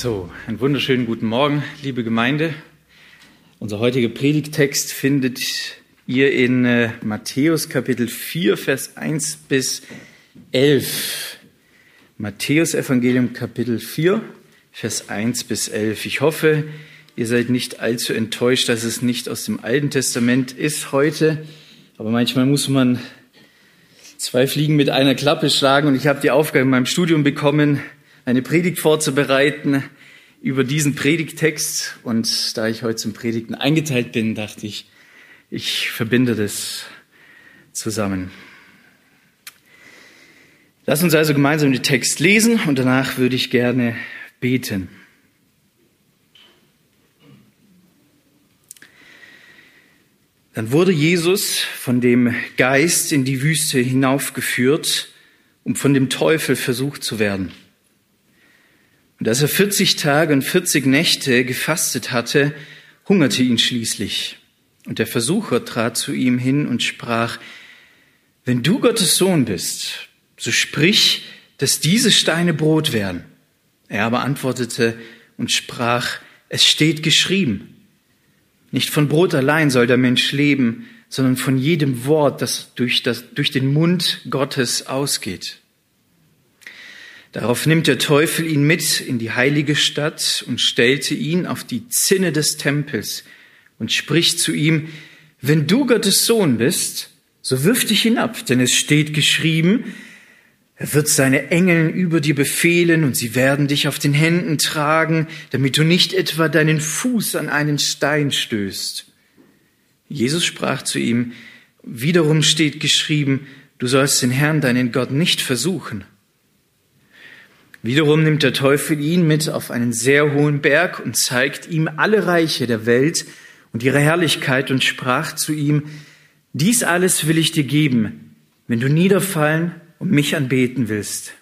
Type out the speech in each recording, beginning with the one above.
So, einen wunderschönen guten Morgen, liebe Gemeinde. Unser heutiger Predigtext findet ihr in äh, Matthäus Kapitel 4, Vers 1 bis 11. Matthäus Evangelium Kapitel 4, Vers 1 bis 11. Ich hoffe, ihr seid nicht allzu enttäuscht, dass es nicht aus dem Alten Testament ist heute. Aber manchmal muss man zwei Fliegen mit einer Klappe schlagen und ich habe die Aufgabe in meinem Studium bekommen, eine Predigt vorzubereiten über diesen Predigtext. Und da ich heute zum Predigten eingeteilt bin, dachte ich, ich verbinde das zusammen. Lass uns also gemeinsam den Text lesen und danach würde ich gerne beten. Dann wurde Jesus von dem Geist in die Wüste hinaufgeführt, um von dem Teufel versucht zu werden. Und als er 40 Tage und 40 Nächte gefastet hatte, hungerte ihn schließlich. Und der Versucher trat zu ihm hin und sprach, wenn du Gottes Sohn bist, so sprich, dass diese Steine Brot werden. Er aber antwortete und sprach, es steht geschrieben, nicht von Brot allein soll der Mensch leben, sondern von jedem Wort, das durch, das durch den Mund Gottes ausgeht. Darauf nimmt der Teufel ihn mit in die heilige Stadt und stellte ihn auf die Zinne des Tempels und spricht zu ihm, wenn du Gottes Sohn bist, so wirf dich hinab, denn es steht geschrieben, er wird seine Engeln über dir befehlen und sie werden dich auf den Händen tragen, damit du nicht etwa deinen Fuß an einen Stein stößt. Jesus sprach zu ihm, wiederum steht geschrieben, du sollst den Herrn, deinen Gott, nicht versuchen. Wiederum nimmt der Teufel ihn mit auf einen sehr hohen Berg und zeigt ihm alle Reiche der Welt und ihre Herrlichkeit und sprach zu ihm, dies alles will ich dir geben, wenn du niederfallen und mich anbeten willst.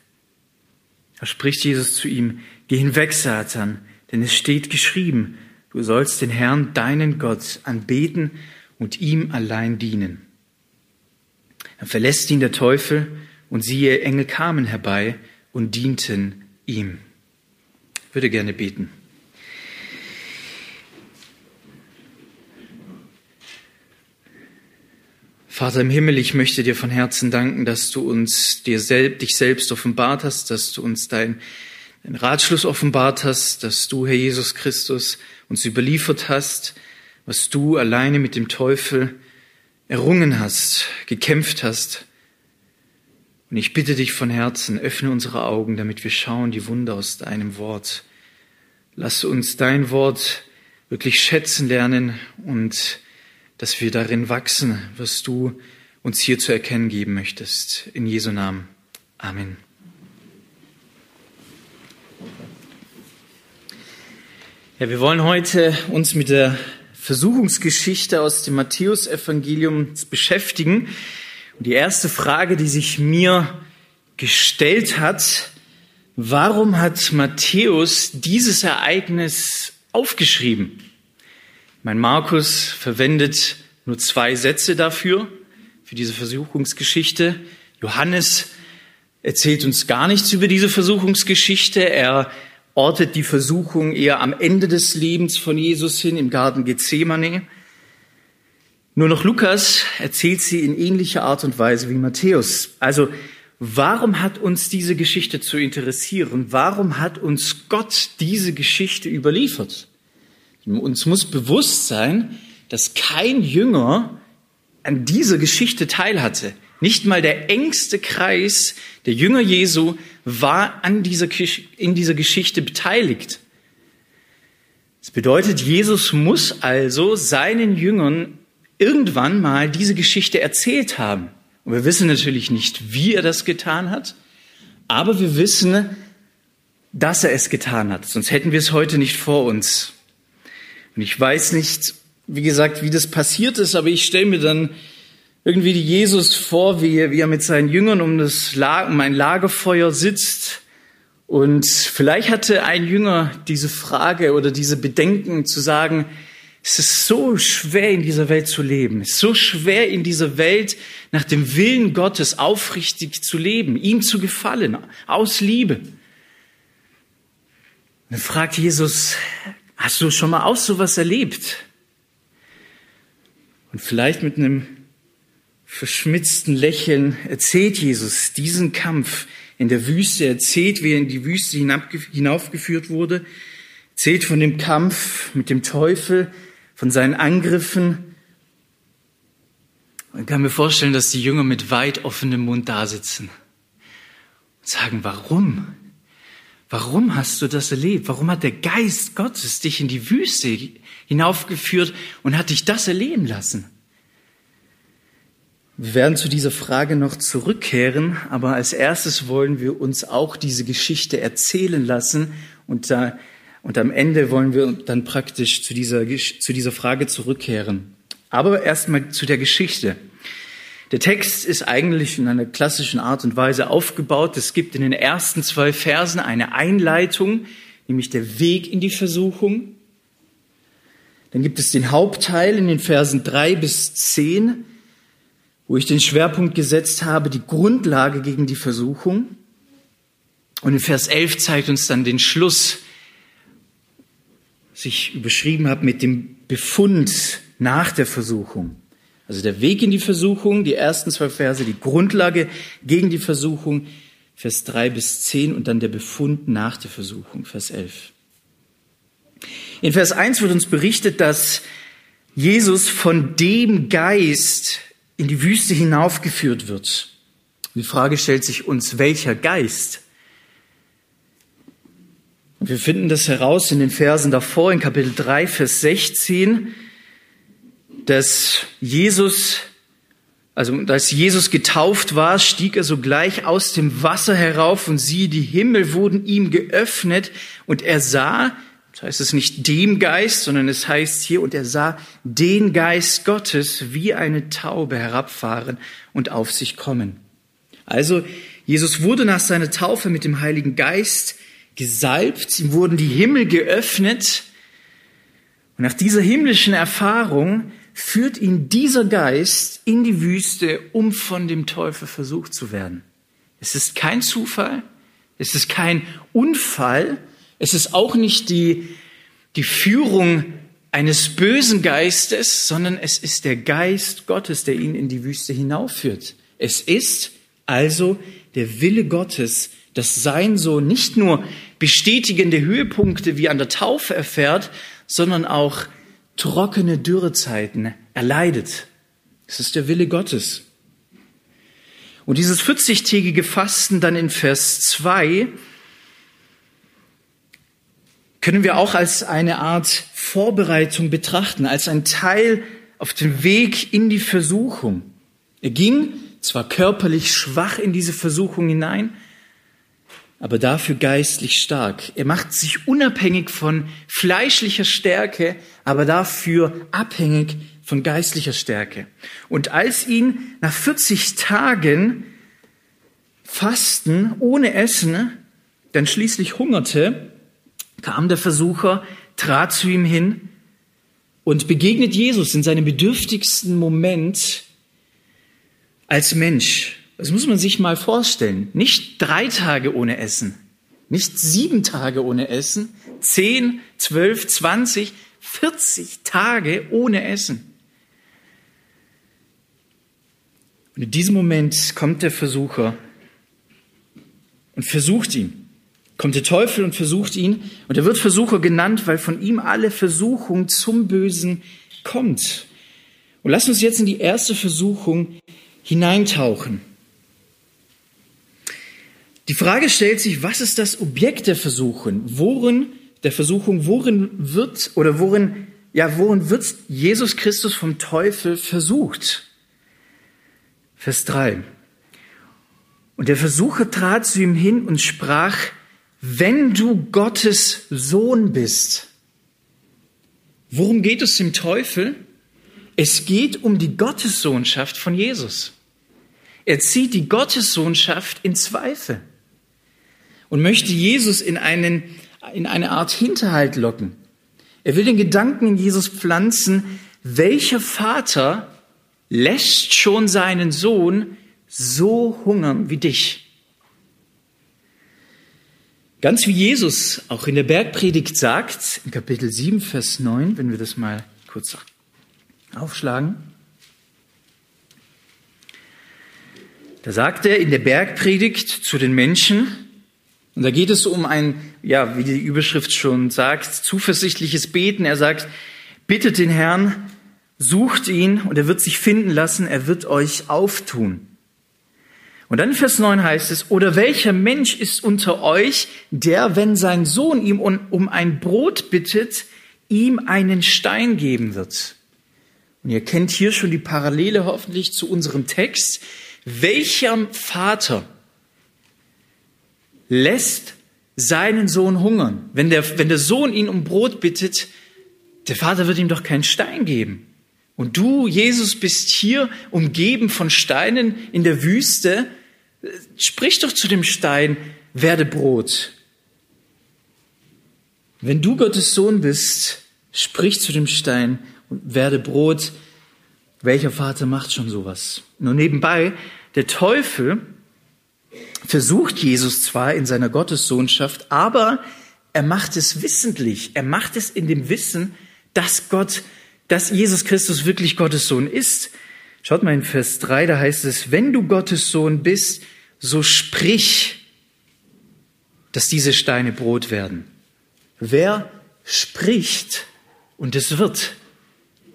Da spricht Jesus zu ihm, geh hinweg, Satan, denn es steht geschrieben, du sollst den Herrn, deinen Gott, anbeten und ihm allein dienen. Dann verlässt ihn der Teufel und siehe, Engel kamen herbei und dienten ihm. Ich würde gerne beten. Vater im Himmel, ich möchte dir von Herzen danken, dass du uns dir selbst, dich selbst offenbart hast, dass du uns dein, dein Ratschluss offenbart hast, dass du, Herr Jesus Christus, uns überliefert hast, was du alleine mit dem Teufel errungen hast, gekämpft hast, und ich bitte dich von Herzen, öffne unsere Augen, damit wir schauen die Wunder aus deinem Wort. Lass uns dein Wort wirklich schätzen lernen und dass wir darin wachsen, was du uns hier zu erkennen geben möchtest. In Jesu Namen. Amen. Ja, wir wollen heute uns mit der Versuchungsgeschichte aus dem Matthäusevangelium beschäftigen. Und die erste Frage, die sich mir gestellt hat, warum hat Matthäus dieses Ereignis aufgeschrieben? Mein Markus verwendet nur zwei Sätze dafür, für diese Versuchungsgeschichte. Johannes erzählt uns gar nichts über diese Versuchungsgeschichte. Er ortet die Versuchung eher am Ende des Lebens von Jesus hin, im Garten Gethsemane. Nur noch Lukas erzählt sie in ähnlicher Art und Weise wie Matthäus. Also warum hat uns diese Geschichte zu interessieren? Warum hat uns Gott diese Geschichte überliefert? Uns muss bewusst sein, dass kein Jünger an dieser Geschichte teilhatte. Nicht mal der engste Kreis der Jünger Jesu war an dieser, in dieser Geschichte beteiligt. Das bedeutet, Jesus muss also seinen Jüngern irgendwann mal diese Geschichte erzählt haben. Und wir wissen natürlich nicht, wie er das getan hat, aber wir wissen, dass er es getan hat. Sonst hätten wir es heute nicht vor uns. Und ich weiß nicht, wie gesagt, wie das passiert ist, aber ich stelle mir dann irgendwie die Jesus vor, wie er, wie er mit seinen Jüngern um, das Lager, um ein Lagerfeuer sitzt. Und vielleicht hatte ein Jünger diese Frage oder diese Bedenken zu sagen, es ist so schwer in dieser Welt zu leben. Es ist so schwer in dieser Welt nach dem Willen Gottes aufrichtig zu leben, ihm zu gefallen, aus Liebe. dann fragt Jesus, hast du schon mal auch sowas erlebt? Und vielleicht mit einem verschmitzten Lächeln erzählt Jesus diesen Kampf in der Wüste, erzählt, wie er in die Wüste hinaufgeführt wurde, erzählt von dem Kampf mit dem Teufel, von seinen Angriffen. Man kann mir vorstellen, dass die Jünger mit weit offenem Mund da sitzen und sagen, warum? Warum hast du das erlebt? Warum hat der Geist Gottes dich in die Wüste hinaufgeführt und hat dich das erleben lassen? Wir werden zu dieser Frage noch zurückkehren, aber als erstes wollen wir uns auch diese Geschichte erzählen lassen und, da, und am Ende wollen wir dann praktisch zu dieser, zu dieser Frage zurückkehren. Aber erstmal zu der Geschichte. Der Text ist eigentlich in einer klassischen Art und Weise aufgebaut. Es gibt in den ersten zwei Versen eine Einleitung, nämlich der Weg in die Versuchung. Dann gibt es den Hauptteil in den Versen drei bis zehn, wo ich den Schwerpunkt gesetzt habe, die Grundlage gegen die Versuchung. Und in Vers 11 zeigt uns dann den Schluss, was ich überschrieben habe mit dem Befund nach der Versuchung. Also der Weg in die Versuchung, die ersten zwei Verse, die Grundlage gegen die Versuchung, Vers 3 bis 10 und dann der Befund nach der Versuchung, Vers 11. In Vers 1 wird uns berichtet, dass Jesus von dem Geist in die Wüste hinaufgeführt wird. Die Frage stellt sich uns, welcher Geist? Wir finden das heraus in den Versen davor, in Kapitel 3, Vers 16 dass Jesus, also als Jesus getauft war, stieg er sogleich aus dem Wasser herauf und siehe, die Himmel wurden ihm geöffnet und er sah, das heißt es nicht dem Geist, sondern es heißt hier, und er sah den Geist Gottes wie eine Taube herabfahren und auf sich kommen. Also Jesus wurde nach seiner Taufe mit dem Heiligen Geist gesalbt, ihm wurden die Himmel geöffnet und nach dieser himmlischen Erfahrung führt ihn dieser Geist in die Wüste, um von dem Teufel versucht zu werden. Es ist kein Zufall, es ist kein Unfall, es ist auch nicht die, die Führung eines bösen Geistes, sondern es ist der Geist Gottes, der ihn in die Wüste hinaufführt. Es ist also der Wille Gottes, dass sein Sohn nicht nur bestätigende Höhepunkte wie an der Taufe erfährt, sondern auch trockene Dürrezeiten erleidet. Es ist der Wille Gottes. Und dieses 40-tägige Fasten dann in Vers 2 können wir auch als eine Art Vorbereitung betrachten, als ein Teil auf dem Weg in die Versuchung. Er ging zwar körperlich schwach in diese Versuchung hinein, aber dafür geistlich stark. Er macht sich unabhängig von fleischlicher Stärke, aber dafür abhängig von geistlicher Stärke. Und als ihn nach 40 Tagen Fasten ohne Essen dann schließlich hungerte, kam der Versucher, trat zu ihm hin und begegnet Jesus in seinem bedürftigsten Moment als Mensch. Das muss man sich mal vorstellen. Nicht drei Tage ohne Essen, nicht sieben Tage ohne Essen, zehn, zwölf, zwanzig, vierzig Tage ohne Essen. Und in diesem Moment kommt der Versucher und versucht ihn. Kommt der Teufel und versucht ihn. Und er wird Versucher genannt, weil von ihm alle Versuchung zum Bösen kommt. Und lass uns jetzt in die erste Versuchung hineintauchen. Die Frage stellt sich, was ist das Objekt der Versuchung? Worin, der Versuchung, worin wird oder worin, ja, worin wird Jesus Christus vom Teufel versucht? Vers 3. Und der Versucher trat zu ihm hin und sprach, wenn du Gottes Sohn bist. Worum geht es dem Teufel? Es geht um die Gottessohnschaft von Jesus. Er zieht die Gottessohnschaft in Zweifel und möchte Jesus in, einen, in eine Art Hinterhalt locken. Er will den Gedanken in Jesus pflanzen, welcher Vater lässt schon seinen Sohn so hungern wie dich? Ganz wie Jesus auch in der Bergpredigt sagt, in Kapitel 7, Vers 9, wenn wir das mal kurz aufschlagen. Da sagt er in der Bergpredigt zu den Menschen, und da geht es um ein, ja, wie die Überschrift schon sagt, zuversichtliches Beten. Er sagt, bittet den Herrn, sucht ihn und er wird sich finden lassen, er wird euch auftun. Und dann in Vers 9 heißt es, oder welcher Mensch ist unter euch, der, wenn sein Sohn ihm um ein Brot bittet, ihm einen Stein geben wird? Und ihr kennt hier schon die Parallele hoffentlich zu unserem Text. Welcher Vater lässt seinen Sohn hungern? Wenn der, wenn der Sohn ihn um Brot bittet, der Vater wird ihm doch keinen Stein geben. Und du, Jesus, bist hier umgeben von Steinen in der Wüste. Sprich doch zu dem Stein, werde Brot. Wenn du Gottes Sohn bist, sprich zu dem Stein und werde Brot. Welcher Vater macht schon sowas? Nur nebenbei, der Teufel versucht Jesus zwar in seiner Gottessohnschaft, aber er macht es wissentlich. Er macht es in dem Wissen, dass Gott, dass Jesus Christus wirklich Gottes Sohn ist. Schaut mal in Vers 3, da heißt es, wenn du Gottes Sohn bist, so sprich, dass diese Steine Brot werden. Wer spricht und es wird,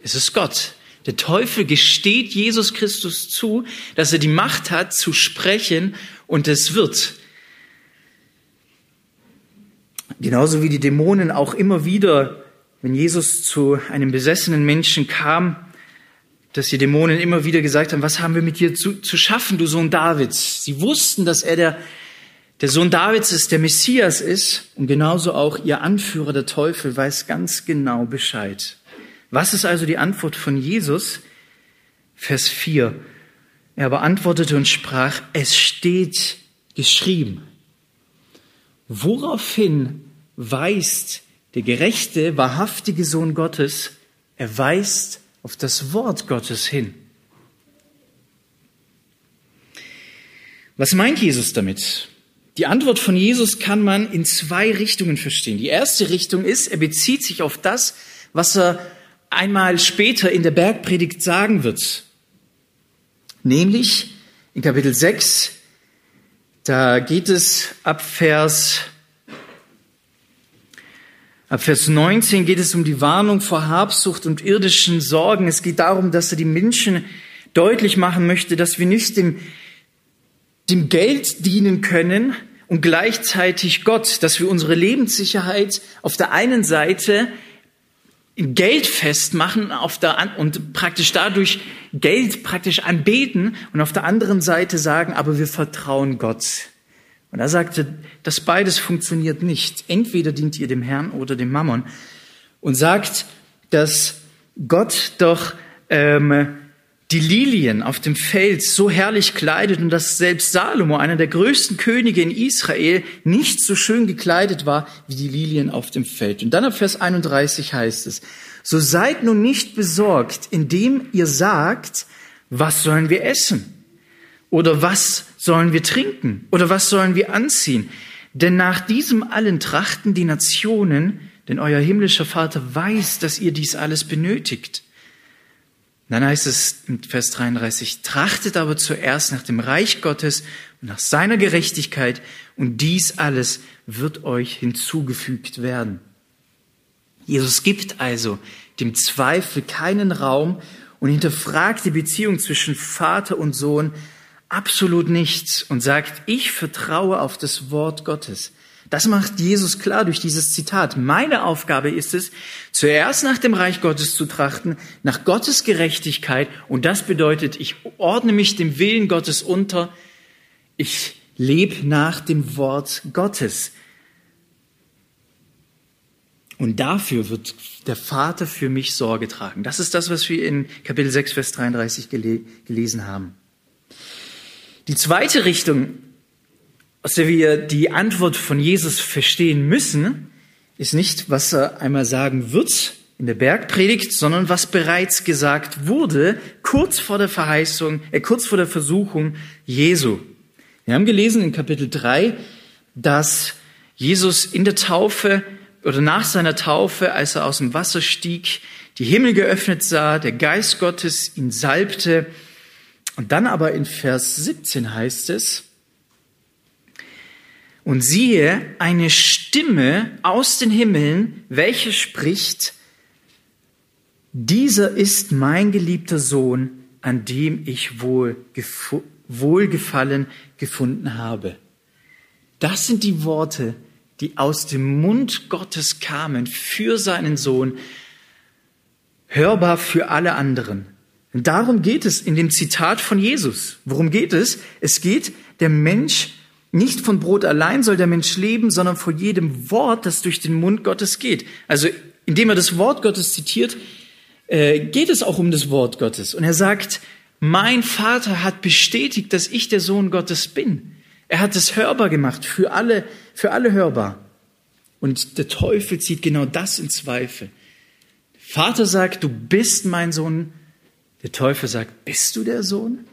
es ist Gott. Der Teufel gesteht Jesus Christus zu, dass er die Macht hat zu sprechen und es wird. Genauso wie die Dämonen auch immer wieder, wenn Jesus zu einem besessenen Menschen kam, dass die Dämonen immer wieder gesagt haben, was haben wir mit dir zu, zu schaffen, du Sohn Davids? Sie wussten, dass er der, der Sohn Davids ist, der Messias ist und genauso auch ihr Anführer, der Teufel, weiß ganz genau Bescheid. Was ist also die Antwort von Jesus? Vers 4. Er aber antwortete und sprach, es steht geschrieben. Woraufhin weist der gerechte, wahrhaftige Sohn Gottes, er weist auf das Wort Gottes hin. Was meint Jesus damit? Die Antwort von Jesus kann man in zwei Richtungen verstehen. Die erste Richtung ist, er bezieht sich auf das, was er einmal später in der Bergpredigt sagen wird. Nämlich in Kapitel 6, da geht es ab Vers, ab Vers 19 geht es um die Warnung vor Habsucht und irdischen Sorgen. Es geht darum, dass er die Menschen deutlich machen möchte, dass wir nicht dem, dem Geld dienen können und gleichzeitig Gott, dass wir unsere Lebenssicherheit auf der einen Seite Geld festmachen auf der, und praktisch dadurch Geld praktisch anbeten und auf der anderen Seite sagen, aber wir vertrauen Gott. Und er sagte, das beides funktioniert nicht. Entweder dient ihr dem Herrn oder dem Mammon. Und sagt, dass Gott doch ähm, die Lilien auf dem Feld so herrlich kleidet und dass selbst Salomo, einer der größten Könige in Israel, nicht so schön gekleidet war wie die Lilien auf dem Feld. Und dann ab Vers 31 heißt es, so seid nun nicht besorgt, indem ihr sagt, was sollen wir essen? Oder was sollen wir trinken? Oder was sollen wir anziehen? Denn nach diesem allen trachten die Nationen, denn euer himmlischer Vater weiß, dass ihr dies alles benötigt. Dann heißt es in Vers 33, trachtet aber zuerst nach dem Reich Gottes und nach seiner Gerechtigkeit und dies alles wird euch hinzugefügt werden. Jesus gibt also dem Zweifel keinen Raum und hinterfragt die Beziehung zwischen Vater und Sohn absolut nichts und sagt, ich vertraue auf das Wort Gottes. Das macht Jesus klar durch dieses Zitat. Meine Aufgabe ist es, zuerst nach dem Reich Gottes zu trachten, nach Gottes Gerechtigkeit. Und das bedeutet, ich ordne mich dem Willen Gottes unter. Ich lebe nach dem Wort Gottes. Und dafür wird der Vater für mich Sorge tragen. Das ist das, was wir in Kapitel 6, Vers 33 gelesen haben. Die zweite Richtung aus der wir die Antwort von Jesus verstehen müssen, ist nicht, was er einmal sagen wird in der Bergpredigt, sondern was bereits gesagt wurde, kurz vor der Verheißung, äh, kurz vor der Versuchung Jesu. Wir haben gelesen in Kapitel 3, dass Jesus in der Taufe oder nach seiner Taufe, als er aus dem Wasser stieg, die Himmel geöffnet sah, der Geist Gottes ihn salbte. Und dann aber in Vers 17 heißt es, und siehe eine Stimme aus den Himmeln, welche spricht, dieser ist mein geliebter Sohn, an dem ich wohl Wohlgefallen gefunden habe. Das sind die Worte, die aus dem Mund Gottes kamen für seinen Sohn, hörbar für alle anderen. Und darum geht es in dem Zitat von Jesus. Worum geht es? Es geht, der Mensch, nicht von Brot allein soll der Mensch leben, sondern von jedem Wort, das durch den Mund Gottes geht. Also indem er das Wort Gottes zitiert, äh, geht es auch um das Wort Gottes. Und er sagt, mein Vater hat bestätigt, dass ich der Sohn Gottes bin. Er hat es hörbar gemacht, für alle, für alle hörbar. Und der Teufel zieht genau das in Zweifel. Vater sagt, du bist mein Sohn. Der Teufel sagt, bist du der Sohn?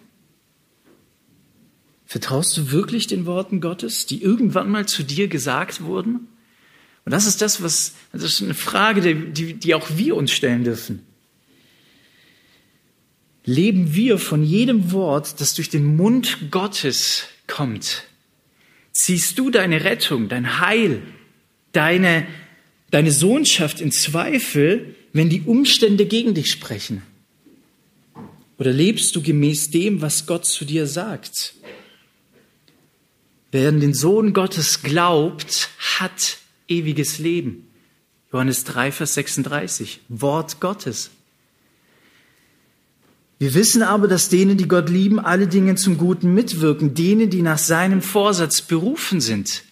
Vertraust du wirklich den Worten Gottes, die irgendwann mal zu dir gesagt wurden? Und das ist das, was, das ist eine Frage, die, die auch wir uns stellen dürfen. Leben wir von jedem Wort, das durch den Mund Gottes kommt? Ziehst du deine Rettung, dein Heil, deine, deine Sohnschaft in Zweifel, wenn die Umstände gegen dich sprechen? Oder lebst du gemäß dem, was Gott zu dir sagt? Wer an den Sohn Gottes glaubt, hat ewiges Leben. Johannes 3, Vers 36. Wort Gottes. Wir wissen aber, dass denen, die Gott lieben, alle Dinge zum Guten mitwirken, denen, die nach seinem Vorsatz berufen sind.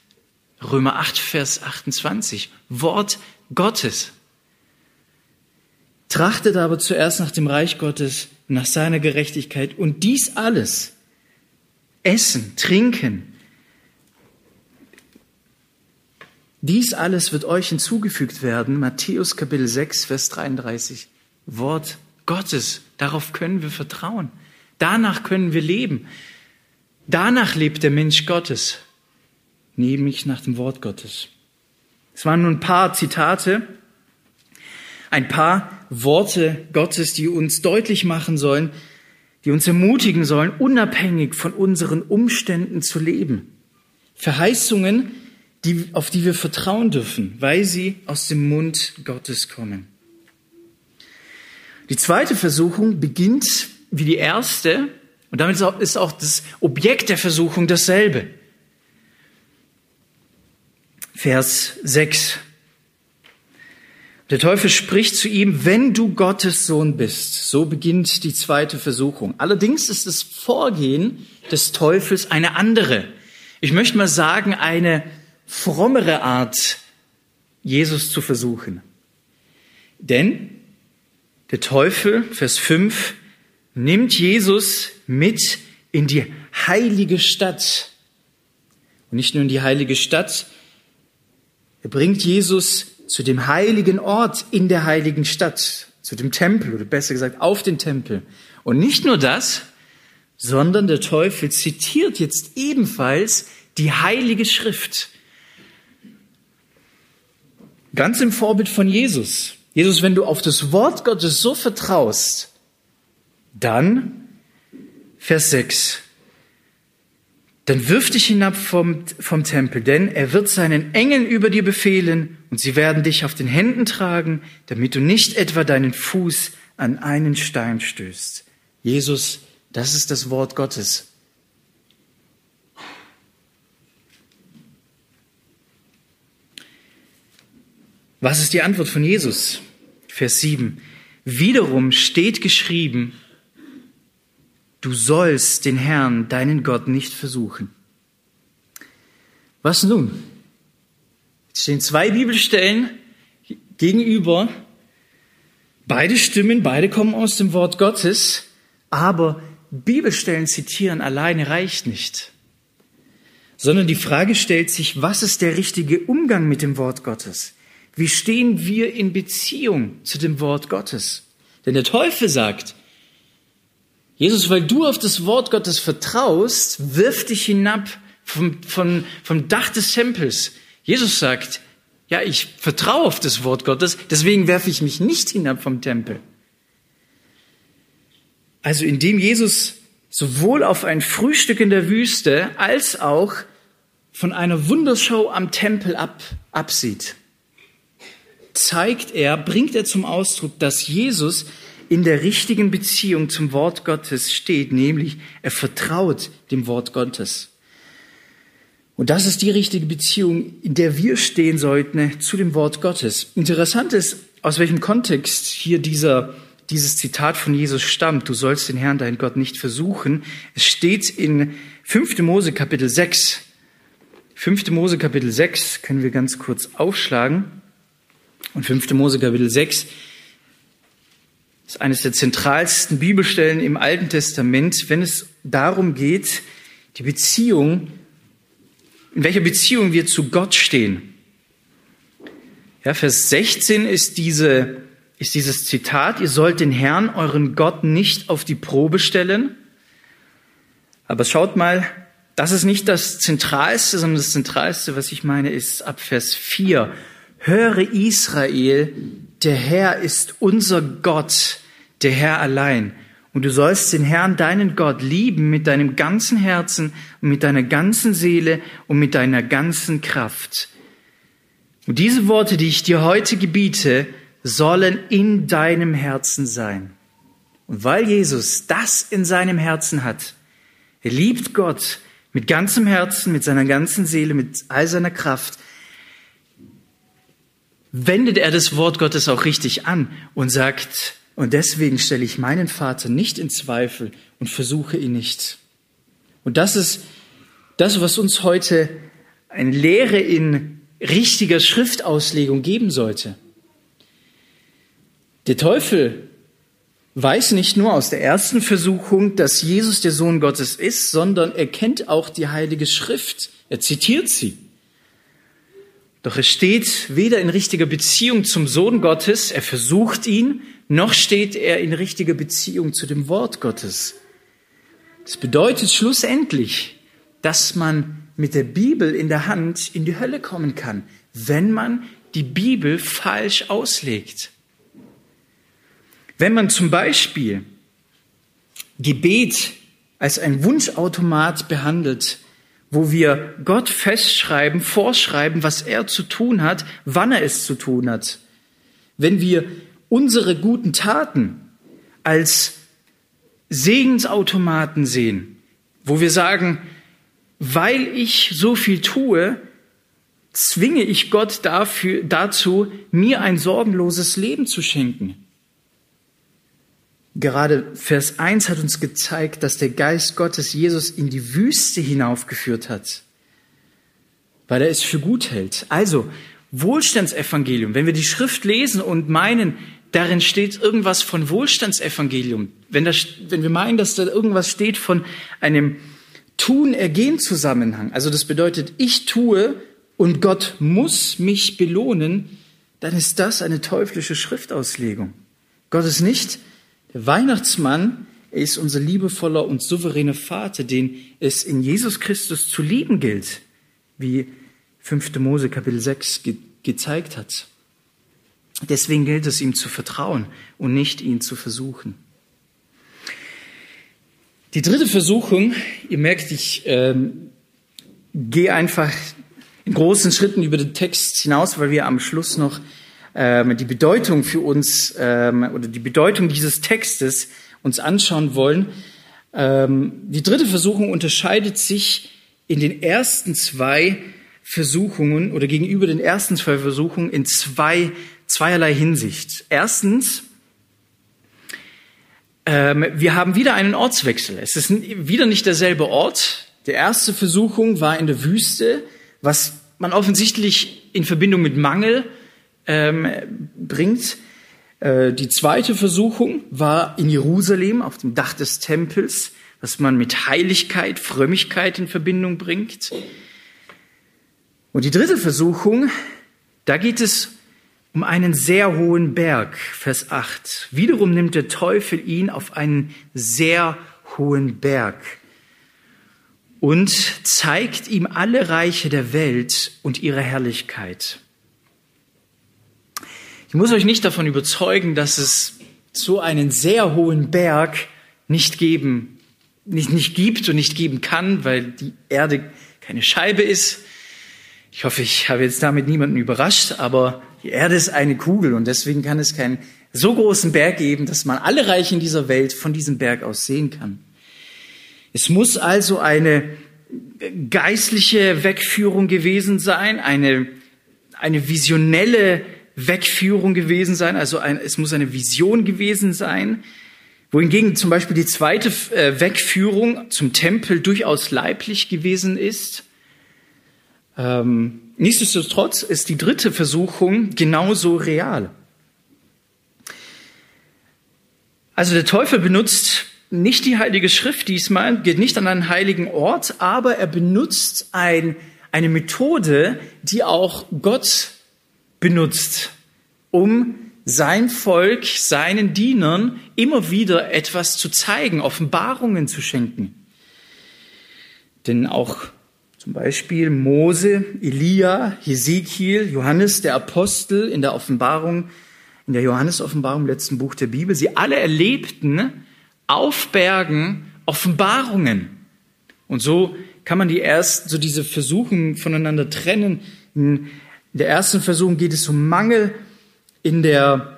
Römer 8, Vers 28. Wort Gottes. Trachtet aber zuerst nach dem Reich Gottes, nach seiner Gerechtigkeit und dies alles, Essen, Trinken, dies alles wird euch hinzugefügt werden. Matthäus Kapitel 6, Vers 33. Wort Gottes. Darauf können wir vertrauen. Danach können wir leben. Danach lebt der Mensch Gottes, nämlich nach dem Wort Gottes. Es waren nur ein paar Zitate, ein paar Worte Gottes, die uns deutlich machen sollen, die uns ermutigen sollen, unabhängig von unseren Umständen zu leben. Verheißungen, die, auf die wir vertrauen dürfen, weil sie aus dem Mund Gottes kommen. Die zweite Versuchung beginnt wie die erste und damit ist auch das Objekt der Versuchung dasselbe. Vers 6. Der Teufel spricht zu ihm, wenn du Gottes Sohn bist. So beginnt die zweite Versuchung. Allerdings ist das Vorgehen des Teufels eine andere. Ich möchte mal sagen, eine frommere Art, Jesus zu versuchen. Denn der Teufel, Vers 5, nimmt Jesus mit in die heilige Stadt. Und nicht nur in die heilige Stadt, er bringt Jesus zu dem heiligen Ort in der heiligen Stadt, zu dem Tempel oder besser gesagt auf den Tempel. Und nicht nur das, sondern der Teufel zitiert jetzt ebenfalls die heilige Schrift. Ganz im Vorbild von Jesus. Jesus, wenn du auf das Wort Gottes so vertraust, dann, Vers 6, dann wirf dich hinab vom, vom Tempel, denn er wird seinen Engeln über dir befehlen und sie werden dich auf den Händen tragen, damit du nicht etwa deinen Fuß an einen Stein stößt. Jesus, das ist das Wort Gottes. Was ist die Antwort von Jesus? Vers 7. Wiederum steht geschrieben, du sollst den Herrn, deinen Gott, nicht versuchen. Was nun? Jetzt stehen zwei Bibelstellen gegenüber. Beide stimmen, beide kommen aus dem Wort Gottes, aber Bibelstellen zitieren alleine reicht nicht, sondern die Frage stellt sich, was ist der richtige Umgang mit dem Wort Gottes? Wie stehen wir in Beziehung zu dem Wort Gottes? Denn der Teufel sagt, Jesus, weil du auf das Wort Gottes vertraust, wirf dich hinab vom, vom, vom Dach des Tempels. Jesus sagt, ja, ich vertraue auf das Wort Gottes, deswegen werfe ich mich nicht hinab vom Tempel. Also indem Jesus sowohl auf ein Frühstück in der Wüste als auch von einer Wunderschau am Tempel ab, absieht, zeigt er, bringt er zum Ausdruck, dass Jesus in der richtigen Beziehung zum Wort Gottes steht, nämlich er vertraut dem Wort Gottes. Und das ist die richtige Beziehung, in der wir stehen sollten zu dem Wort Gottes. Interessant ist, aus welchem Kontext hier dieser, dieses Zitat von Jesus stammt. Du sollst den Herrn, deinen Gott, nicht versuchen. Es steht in 5. Mose Kapitel 6. 5. Mose Kapitel 6 können wir ganz kurz aufschlagen. Und 5. Mose Kapitel 6 ist eines der zentralsten Bibelstellen im Alten Testament, wenn es darum geht, die Beziehung, in welcher Beziehung wir zu Gott stehen. Ja, Vers 16 ist diese, ist dieses Zitat, ihr sollt den Herrn, euren Gott, nicht auf die Probe stellen. Aber schaut mal, das ist nicht das Zentralste, sondern das Zentralste, was ich meine, ist ab Vers 4. Höre Israel, der Herr ist unser Gott, der Herr allein. Und du sollst den Herrn, deinen Gott, lieben mit deinem ganzen Herzen und mit deiner ganzen Seele und mit deiner ganzen Kraft. Und diese Worte, die ich dir heute gebiete, sollen in deinem Herzen sein. Und weil Jesus das in seinem Herzen hat, er liebt Gott mit ganzem Herzen, mit seiner ganzen Seele, mit all seiner Kraft, wendet er das Wort Gottes auch richtig an und sagt, und deswegen stelle ich meinen Vater nicht in Zweifel und versuche ihn nicht. Und das ist das, was uns heute eine Lehre in richtiger Schriftauslegung geben sollte. Der Teufel weiß nicht nur aus der ersten Versuchung, dass Jesus der Sohn Gottes ist, sondern er kennt auch die Heilige Schrift. Er zitiert sie. Doch er steht weder in richtiger Beziehung zum Sohn Gottes, er versucht ihn, noch steht er in richtiger Beziehung zu dem Wort Gottes. Das bedeutet schlussendlich, dass man mit der Bibel in der Hand in die Hölle kommen kann, wenn man die Bibel falsch auslegt. Wenn man zum Beispiel Gebet als ein Wunschautomat behandelt, wo wir Gott festschreiben, vorschreiben, was er zu tun hat, wann er es zu tun hat. Wenn wir unsere guten Taten als Segensautomaten sehen, wo wir sagen, weil ich so viel tue, zwinge ich Gott dafür, dazu, mir ein sorgenloses Leben zu schenken. Gerade Vers 1 hat uns gezeigt, dass der Geist Gottes Jesus in die Wüste hinaufgeführt hat, weil er es für gut hält. Also, Wohlstandsevangelium, wenn wir die Schrift lesen und meinen, darin steht irgendwas von Wohlstandsevangelium, wenn, das, wenn wir meinen, dass da irgendwas steht von einem Tun-Ergehen-Zusammenhang, also das bedeutet, ich tue und Gott muss mich belohnen, dann ist das eine teuflische Schriftauslegung. Gott ist nicht Weihnachtsmann ist unser liebevoller und souveräner Vater, den es in Jesus Christus zu lieben gilt, wie 5. Mose Kapitel 6 ge gezeigt hat. Deswegen gilt es ihm zu vertrauen und nicht ihn zu versuchen. Die dritte Versuchung, ihr merkt, ich ähm, gehe einfach in großen Schritten über den Text hinaus, weil wir am Schluss noch ähm, die Bedeutung für uns ähm, oder die Bedeutung dieses Textes uns anschauen wollen. Ähm, die dritte Versuchung unterscheidet sich in den ersten zwei Versuchungen oder gegenüber den ersten zwei Versuchungen in zwei, zweierlei Hinsicht. Erstens, ähm, wir haben wieder einen Ortswechsel. Es ist wieder nicht derselbe Ort. Die erste Versuchung war in der Wüste, was man offensichtlich in Verbindung mit Mangel ähm, bringt. Äh, die zweite Versuchung war in Jerusalem auf dem Dach des Tempels, was man mit Heiligkeit, Frömmigkeit in Verbindung bringt. Und die dritte Versuchung, da geht es um einen sehr hohen Berg, Vers 8. Wiederum nimmt der Teufel ihn auf einen sehr hohen Berg. und zeigt ihm alle Reiche der Welt und ihre Herrlichkeit. Ich muss euch nicht davon überzeugen, dass es so einen sehr hohen Berg nicht geben, nicht, nicht gibt und nicht geben kann, weil die Erde keine Scheibe ist. Ich hoffe, ich habe jetzt damit niemanden überrascht, aber die Erde ist eine Kugel und deswegen kann es keinen so großen Berg geben, dass man alle Reiche in dieser Welt von diesem Berg aus sehen kann. Es muss also eine geistliche Wegführung gewesen sein, eine, eine visionelle Wegführung gewesen sein, also ein, es muss eine Vision gewesen sein, wohingegen zum Beispiel die zweite äh, Wegführung zum Tempel durchaus leiblich gewesen ist. Ähm, nichtsdestotrotz ist die dritte Versuchung genauso real. Also der Teufel benutzt nicht die Heilige Schrift diesmal, geht nicht an einen heiligen Ort, aber er benutzt ein, eine Methode, die auch Gott benutzt, um sein Volk, seinen Dienern immer wieder etwas zu zeigen, Offenbarungen zu schenken. Denn auch zum Beispiel Mose, Elia, Hesekiel, Johannes, der Apostel in der Offenbarung, in der Johannes-Offenbarung im letzten Buch der Bibel, sie alle erlebten auf Bergen Offenbarungen. Und so kann man die ersten, so diese Versuchen voneinander trennen. In der ersten Versuchung geht es um Mangel, in der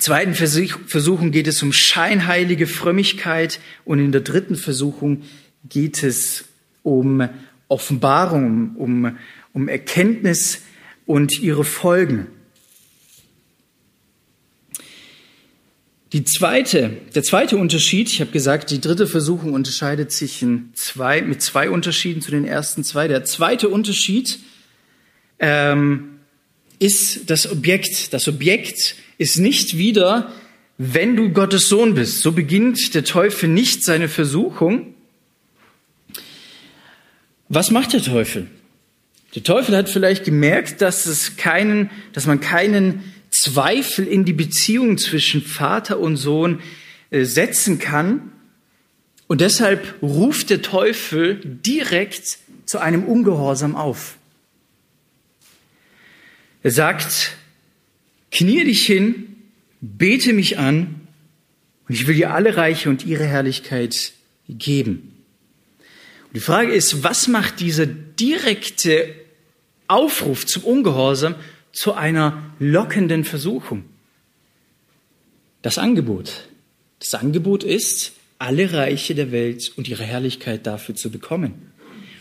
zweiten Versuchung geht es um scheinheilige Frömmigkeit und in der dritten Versuchung geht es um Offenbarung, um, um Erkenntnis und ihre Folgen. Die zweite, der zweite Unterschied, ich habe gesagt, die dritte Versuchung unterscheidet sich in zwei, mit zwei Unterschieden zu den ersten zwei. Der zweite Unterschied ähm, ist das Objekt. Das Objekt ist nicht wieder, wenn du Gottes Sohn bist. So beginnt der Teufel nicht seine Versuchung. Was macht der Teufel? Der Teufel hat vielleicht gemerkt, dass es keinen, dass man keinen Zweifel in die Beziehung zwischen Vater und Sohn äh, setzen kann. Und deshalb ruft der Teufel direkt zu einem Ungehorsam auf. Er sagt, knie dich hin, bete mich an und ich will dir alle Reiche und ihre Herrlichkeit geben. Und die Frage ist, was macht dieser direkte Aufruf zum Ungehorsam zu einer lockenden Versuchung. Das Angebot. Das Angebot ist, alle Reiche der Welt und ihre Herrlichkeit dafür zu bekommen.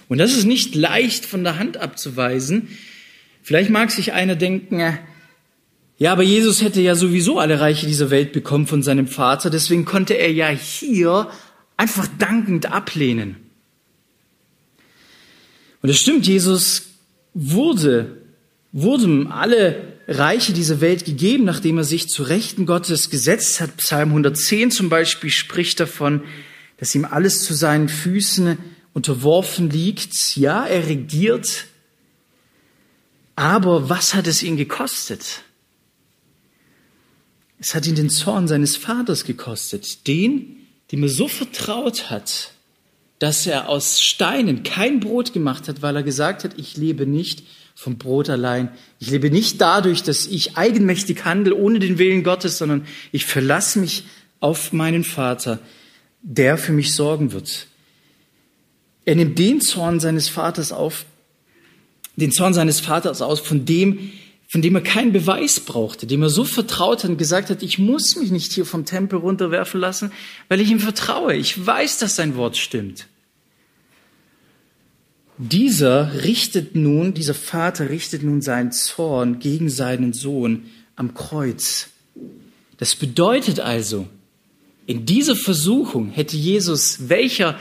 Und das ist nicht leicht von der Hand abzuweisen. Vielleicht mag sich einer denken, äh, ja, aber Jesus hätte ja sowieso alle Reiche dieser Welt bekommen von seinem Vater, deswegen konnte er ja hier einfach dankend ablehnen. Und es stimmt, Jesus wurde wurden alle Reiche dieser Welt gegeben, nachdem er sich zu Rechten Gottes gesetzt hat. Psalm 110 zum Beispiel spricht davon, dass ihm alles zu seinen Füßen unterworfen liegt. Ja, er regiert. Aber was hat es ihn gekostet? Es hat ihn den Zorn seines Vaters gekostet, den, dem er so vertraut hat, dass er aus Steinen kein Brot gemacht hat, weil er gesagt hat, ich lebe nicht vom Brot allein. Ich lebe nicht dadurch, dass ich eigenmächtig handle ohne den Willen Gottes, sondern ich verlasse mich auf meinen Vater, der für mich sorgen wird. Er nimmt den Zorn seines Vaters auf, den Zorn seines Vaters aus, von dem, von dem er keinen Beweis brauchte, dem er so vertraut hat und gesagt hat, ich muss mich nicht hier vom Tempel runterwerfen lassen, weil ich ihm vertraue. Ich weiß, dass sein Wort stimmt. Dieser richtet nun, dieser Vater richtet nun seinen Zorn gegen seinen Sohn am Kreuz. Das bedeutet also, in dieser Versuchung hätte Jesus welcher,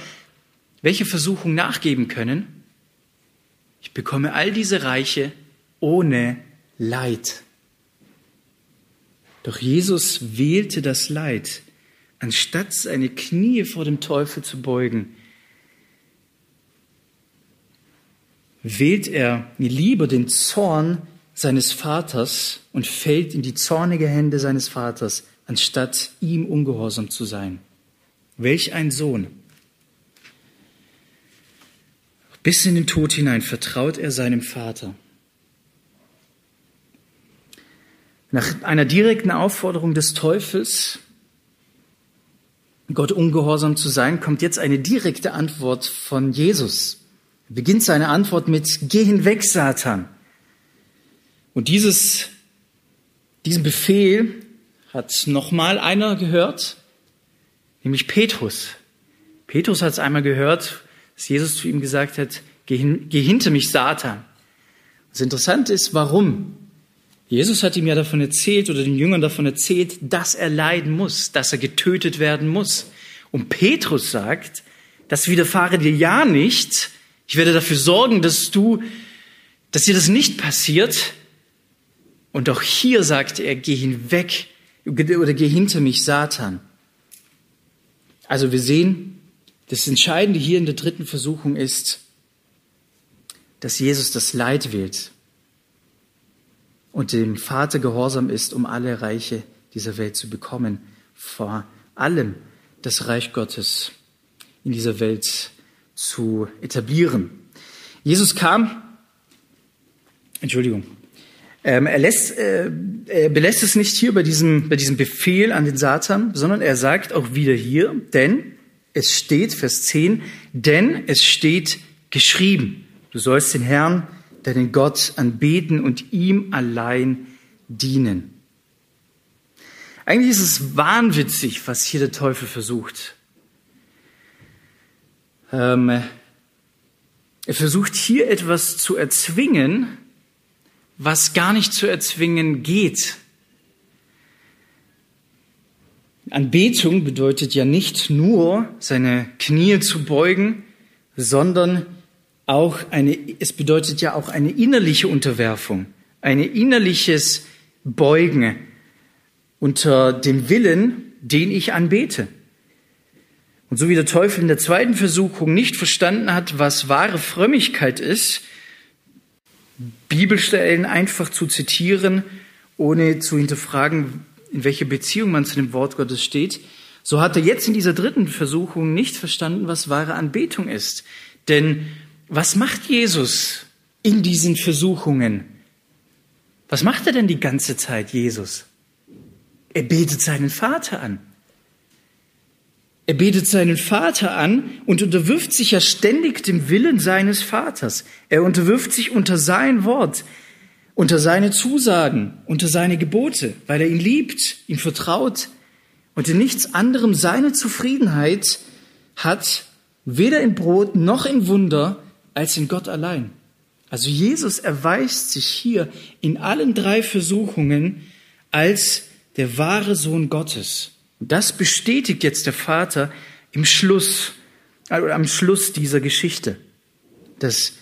welche Versuchung nachgeben können? Ich bekomme all diese Reiche ohne Leid. Doch Jesus wählte das Leid, anstatt seine Knie vor dem Teufel zu beugen wählt er lieber den Zorn seines Vaters und fällt in die zornige Hände seines Vaters, anstatt ihm ungehorsam zu sein. Welch ein Sohn. Bis in den Tod hinein vertraut er seinem Vater. Nach einer direkten Aufforderung des Teufels, Gott ungehorsam zu sein, kommt jetzt eine direkte Antwort von Jesus. Er beginnt seine Antwort mit, geh hinweg, Satan. Und dieses, diesen Befehl hat nochmal einer gehört, nämlich Petrus. Petrus hat es einmal gehört, dass Jesus zu ihm gesagt hat, geh, geh hinter mich, Satan. Das Interessante ist, warum? Jesus hat ihm ja davon erzählt oder den Jüngern davon erzählt, dass er leiden muss, dass er getötet werden muss. Und Petrus sagt, das widerfahre dir ja nicht. Ich werde dafür sorgen, dass du, dass dir das nicht passiert. Und auch hier sagt er, geh hinweg oder geh hinter mich, Satan. Also wir sehen, das Entscheidende hier in der dritten Versuchung ist, dass Jesus das Leid wählt und dem Vater gehorsam ist, um alle Reiche dieser Welt zu bekommen. Vor allem das Reich Gottes in dieser Welt zu etablieren. Jesus kam, Entschuldigung, ähm, er, lässt, äh, er belässt es nicht hier bei diesem, bei diesem Befehl an den Satan, sondern er sagt auch wieder hier, denn es steht, Vers 10, denn es steht geschrieben, du sollst den Herrn, deinen Gott anbeten und ihm allein dienen. Eigentlich ist es wahnwitzig, was hier der Teufel versucht. Ähm, er versucht hier etwas zu erzwingen, was gar nicht zu erzwingen geht. Anbetung bedeutet ja nicht nur seine Knie zu beugen, sondern auch eine, es bedeutet ja auch eine innerliche Unterwerfung, ein innerliches Beugen unter dem Willen, den ich anbete. Und so wie der Teufel in der zweiten Versuchung nicht verstanden hat, was wahre Frömmigkeit ist, Bibelstellen einfach zu zitieren, ohne zu hinterfragen, in welcher Beziehung man zu dem Wort Gottes steht, so hat er jetzt in dieser dritten Versuchung nicht verstanden, was wahre Anbetung ist. Denn was macht Jesus in diesen Versuchungen? Was macht er denn die ganze Zeit, Jesus? Er betet seinen Vater an. Er betet seinen Vater an und unterwirft sich ja ständig dem Willen seines Vaters. Er unterwirft sich unter sein Wort, unter seine Zusagen, unter seine Gebote, weil er ihn liebt, ihm vertraut und in nichts anderem seine Zufriedenheit hat, weder in Brot noch in Wunder, als in Gott allein. Also Jesus erweist sich hier in allen drei Versuchungen als der wahre Sohn Gottes. Das bestätigt jetzt der Vater im Schluss, also am Schluss dieser Geschichte, dass,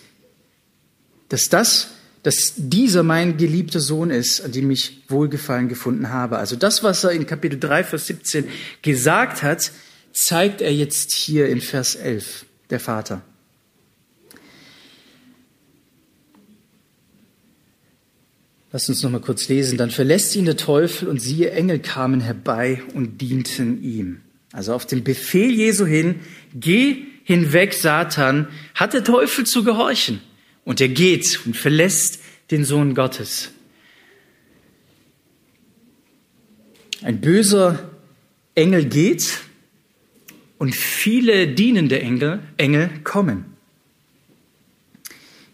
dass das, dass dieser mein geliebter Sohn ist, an dem ich Wohlgefallen gefunden habe. Also das, was er in Kapitel 3, Vers 17 gesagt hat, zeigt er jetzt hier in Vers 11, der Vater. Lass uns noch mal kurz lesen. Dann verlässt ihn der Teufel und siehe, Engel kamen herbei und dienten ihm. Also auf den Befehl Jesu hin, geh hinweg, Satan, hat der Teufel zu gehorchen. Und er geht und verlässt den Sohn Gottes. Ein böser Engel geht und viele dienende Engel, Engel kommen.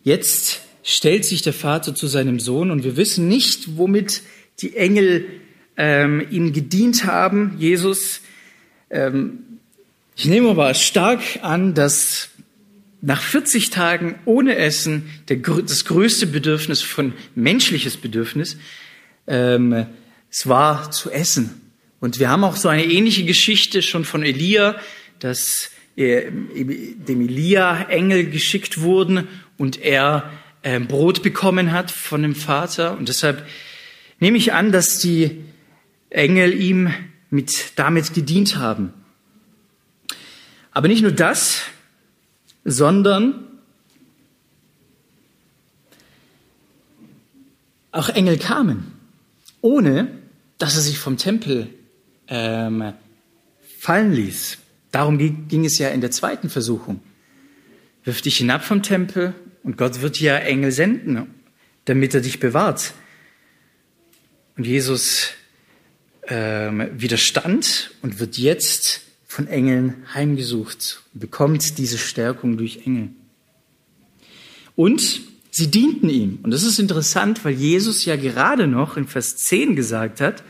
Jetzt stellt sich der Vater zu seinem Sohn und wir wissen nicht, womit die Engel ähm, ihm gedient haben, Jesus. Ähm, ich nehme aber stark an, dass nach 40 Tagen ohne Essen der, das größte Bedürfnis von menschliches Bedürfnis, ähm, es war zu essen. Und wir haben auch so eine ähnliche Geschichte schon von Elia, dass er, dem Elia Engel geschickt wurden und er äh, Brot bekommen hat von dem Vater. Und deshalb nehme ich an, dass die Engel ihm mit, damit gedient haben. Aber nicht nur das, sondern auch Engel kamen, ohne dass er sich vom Tempel ähm, fallen ließ. Darum ging es ja in der zweiten Versuchung. wirf dich hinab vom Tempel und Gott wird ja Engel senden, damit er dich bewahrt. Und Jesus ähm, widerstand und wird jetzt von Engeln heimgesucht bekommt diese Stärkung durch Engel. Und sie dienten ihm. Und das ist interessant, weil Jesus ja gerade noch in Vers 10 gesagt hat,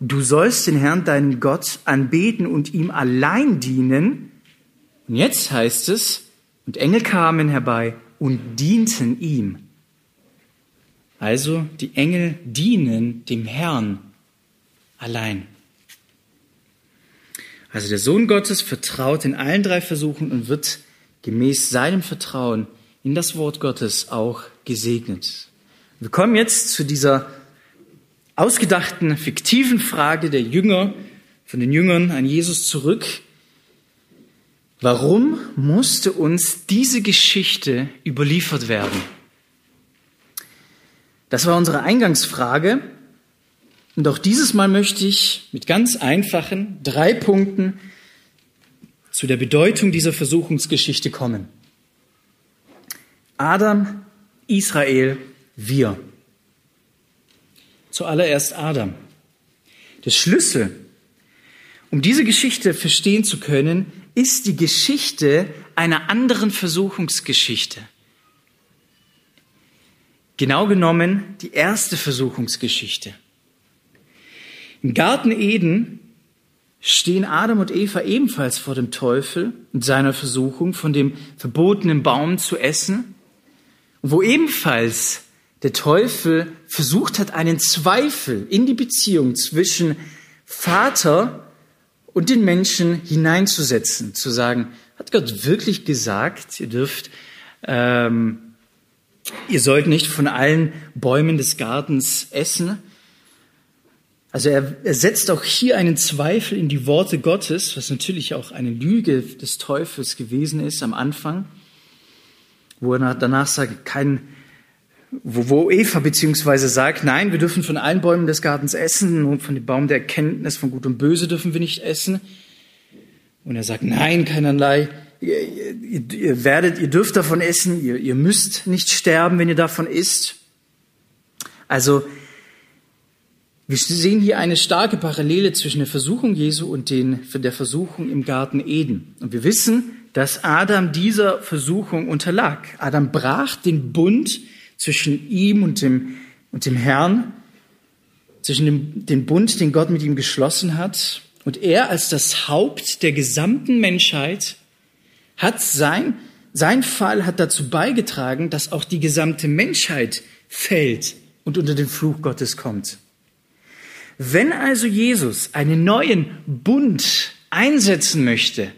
du sollst den Herrn, deinen Gott, anbeten und ihm allein dienen. Und jetzt heißt es, und Engel kamen herbei und dienten ihm. Also die Engel dienen dem Herrn allein. Also der Sohn Gottes vertraut in allen drei Versuchen und wird gemäß seinem Vertrauen in das Wort Gottes auch gesegnet. Wir kommen jetzt zu dieser ausgedachten, fiktiven Frage der Jünger, von den Jüngern an Jesus zurück. Warum musste uns diese Geschichte überliefert werden? Das war unsere Eingangsfrage. Und auch dieses Mal möchte ich mit ganz einfachen drei Punkten zu der Bedeutung dieser Versuchungsgeschichte kommen. Adam, Israel, wir. Zuallererst Adam. Der Schlüssel, um diese Geschichte verstehen zu können, ist die Geschichte einer anderen Versuchungsgeschichte. Genau genommen die erste Versuchungsgeschichte. Im Garten Eden stehen Adam und Eva ebenfalls vor dem Teufel und seiner Versuchung, von dem verbotenen Baum zu essen, wo ebenfalls der Teufel versucht hat, einen Zweifel in die Beziehung zwischen Vater und den Menschen hineinzusetzen, zu sagen, hat Gott wirklich gesagt, ihr dürft, ähm, ihr sollt nicht von allen Bäumen des Gartens essen? Also er, er setzt auch hier einen Zweifel in die Worte Gottes, was natürlich auch eine Lüge des Teufels gewesen ist am Anfang, wo er danach sagt, kein, wo, wo Eva beziehungsweise sagt, nein, wir dürfen von allen Bäumen des Gartens essen, nur von dem Baum der Erkenntnis von Gut und Böse dürfen wir nicht essen. Und er sagt, nein, keinerlei, ihr, ihr, ihr werdet, ihr dürft davon essen, ihr, ihr müsst nicht sterben, wenn ihr davon isst. Also wir sehen hier eine starke Parallele zwischen der Versuchung Jesu und den, der Versuchung im Garten Eden. Und wir wissen, dass Adam dieser Versuchung unterlag. Adam brach den Bund zwischen ihm und dem, und dem Herrn, zwischen dem, dem Bund, den Gott mit ihm geschlossen hat. Und er als das Haupt der gesamten Menschheit hat sein, sein Fall hat dazu beigetragen, dass auch die gesamte Menschheit fällt und unter den Fluch Gottes kommt. Wenn also Jesus einen neuen Bund einsetzen möchte,